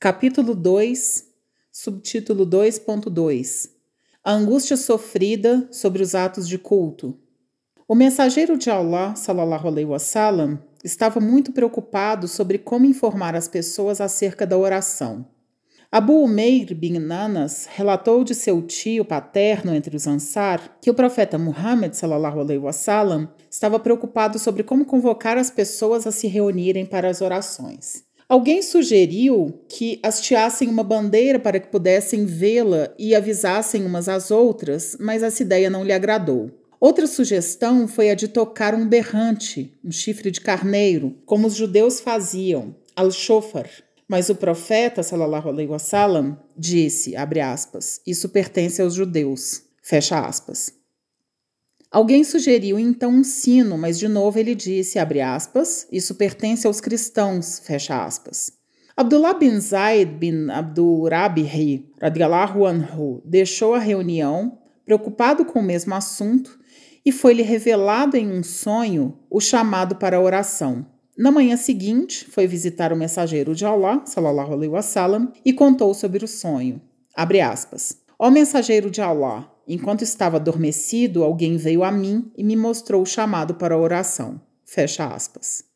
Capítulo 2, subtítulo 2.2 A angústia sofrida sobre os atos de culto. O mensageiro de Allah, salallahu alaihi wasallam, estava muito preocupado sobre como informar as pessoas acerca da oração. Abu Umeir bin Nanas relatou de seu tio paterno entre os Ansar que o profeta Muhammad sallallahu alaihi wasallam estava preocupado sobre como convocar as pessoas a se reunirem para as orações. Alguém sugeriu que hasteassem uma bandeira para que pudessem vê-la e avisassem umas às outras, mas essa ideia não lhe agradou. Outra sugestão foi a de tocar um berrante, um chifre de carneiro, como os judeus faziam, al-shofar. Mas o profeta, sallallahu alaihi wasallam, disse, abre aspas, isso pertence aos judeus, fecha aspas. Alguém sugeriu então um sino, mas de novo ele disse, aspas, isso pertence aos cristãos, fecha aspas. Abdullah bin Zaid bin Abdurabihi, radiallahu anhu, deixou a reunião, preocupado com o mesmo assunto, e foi-lhe revelado em um sonho o chamado para a oração. Na manhã seguinte, foi visitar o mensageiro de Allah, sallallahu alaihi wasallam, e contou sobre o sonho. Abre aspas. Ó mensageiro de Allah, Enquanto estava adormecido, alguém veio a mim e me mostrou o chamado para a oração. Fecha aspas.